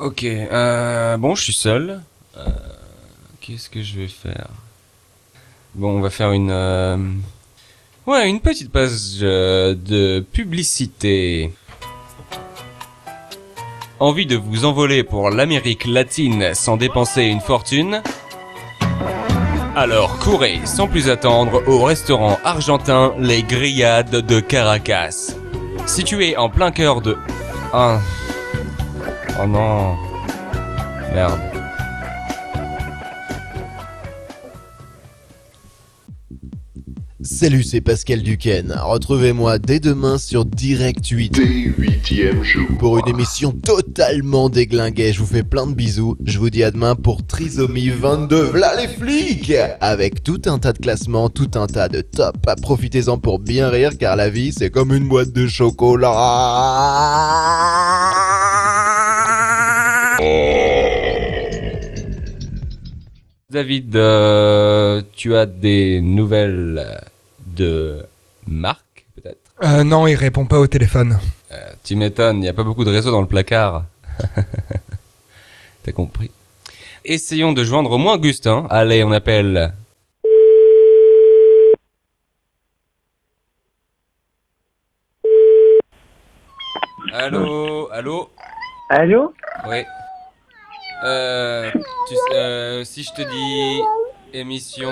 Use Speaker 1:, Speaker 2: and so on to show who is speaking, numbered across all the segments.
Speaker 1: Ok, euh, bon, je suis seul. Euh, Qu'est-ce que je vais faire? Bon, on va faire une... euh, Ouais, une petite page euh, de publicité. Envie de vous envoler pour l'Amérique latine sans dépenser une fortune? Alors courez sans plus attendre au restaurant argentin Les Grillades de Caracas. Situé en plein cœur de... Ah... Oh non... Merde.
Speaker 2: Salut, c'est Pascal Duquesne. Retrouvez-moi dès demain sur Direct 8
Speaker 3: Des huitièmes jours.
Speaker 2: pour une émission totalement déglinguée. Je vous fais plein de bisous. Je vous dis à demain pour Trisomie 22. V'là les flics Avec tout un tas de classements, tout un tas de top. Profitez-en pour bien rire car la vie c'est comme une boîte de chocolat.
Speaker 1: David, euh, tu as des nouvelles de Marc, peut-être?
Speaker 4: Euh, non, il répond pas au téléphone.
Speaker 1: Euh, Tu m'étonnes, il n'y a pas beaucoup de réseaux dans le placard. T'as compris? Essayons de joindre au moins Augustin. Allez, on appelle... Allô Allô?
Speaker 5: Allô?
Speaker 1: Oui. Euh, tu sais, euh, si je te dis émission,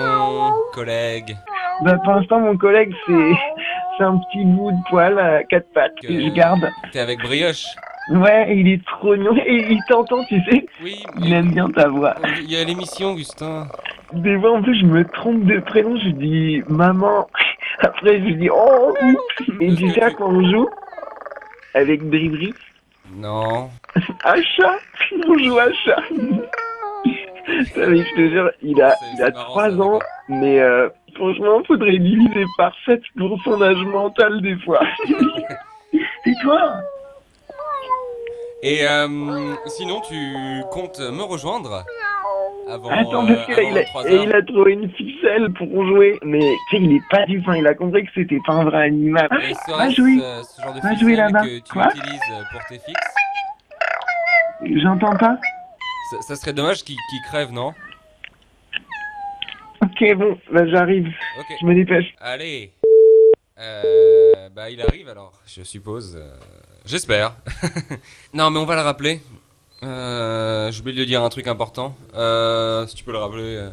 Speaker 1: collègue,
Speaker 5: Bah pour l'instant mon collègue c'est c'est un petit bout de poil à quatre pattes que je garde.
Speaker 1: t'es avec Brioche
Speaker 5: Ouais, il est trop mignon et il t'entend, tu sais.
Speaker 1: Oui,
Speaker 5: Il aime bien ta voix.
Speaker 1: il y a l'émission, Augustin.
Speaker 5: Des fois en plus je me trompe de prénom, je dis maman. Après je dis oh oups. Et tu sais à quoi on joue Avec Bribri
Speaker 1: Non.
Speaker 5: À chat. On joue chat. Je te jure, il a,
Speaker 1: C'est-
Speaker 5: il
Speaker 1: c'est
Speaker 5: a
Speaker 1: marrant,
Speaker 5: 3
Speaker 1: ça,
Speaker 5: ans, mais euh, franchement, faudrait diviser par 7 pour son âge mental des fois. Et toi?
Speaker 1: Et euh, sinon, tu comptes me rejoindre? Avant,
Speaker 5: Attends,
Speaker 1: euh,
Speaker 5: parce qu'il
Speaker 1: avant
Speaker 5: a,
Speaker 1: 23
Speaker 5: et
Speaker 1: heures
Speaker 5: il a trouvé une ficelle pour jouer, mais tu sais, il est pas du fin, il a compris que c'était pas un vrai animal.
Speaker 1: Et
Speaker 5: Va jouer,
Speaker 1: euh, ce genre de
Speaker 5: Va
Speaker 1: ficelle
Speaker 5: jouer là-bas.
Speaker 1: que tu
Speaker 5: Quoi
Speaker 1: utilises pour tes fixes
Speaker 5: j'entends pas
Speaker 1: ça, ça serait dommage qu'il qu'il crève, non?
Speaker 5: Ok, bon, bah j'arrive,
Speaker 1: Ok.
Speaker 5: je me dépêche.
Speaker 1: Allez. Euh, bah, il arrive alors, je suppose. euh, J'espère. non, mais on va le rappeler. Euh, J'ai oublié de dire un truc important. Euh, si tu peux le rappeler. euh.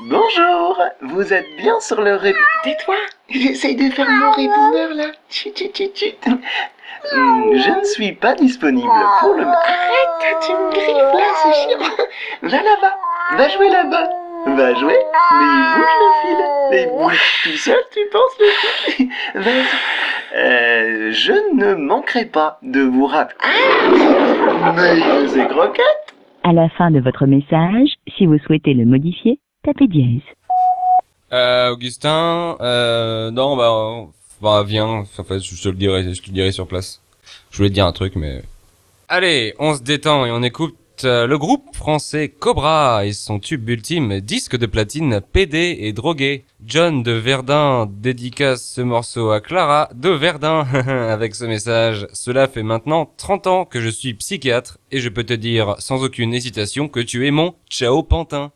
Speaker 6: Bonjour, vous êtes bien sur le ré... Tais-toi, j'essaye de faire mon répondeur là. Chut, chut, chut, chut. Hmm, Je ne suis pas disponible pour le... Arrête, tu me griffes là, ce chien. Va là-bas, va jouer là-bas. Va jouer, mais il bouge le fil. Et bouge tout seul, tu penses le fil? Vas-y. Euh, je ne manquerai pas de vous rappeler... Ah Mais et croquettes
Speaker 7: À la fin de votre message, si vous souhaitez le modifier, tapez dièse.
Speaker 1: Euh, Augustin, euh, non, bah, bah, viens, en fait, je te le dirai, je te le dirai sur place. Je voulais te dire un truc, mais... Allez, on se détend et on écoute euh, le groupe français Cobra et son tube ultime, disque de platine, PD et drogué. John de Verdun dédicace ce morceau à Clara de Verdun avec ce message. Cela fait maintenant 30 ans que je suis psychiatre et je peux te dire sans aucune hésitation que tu es mon ciao pantin.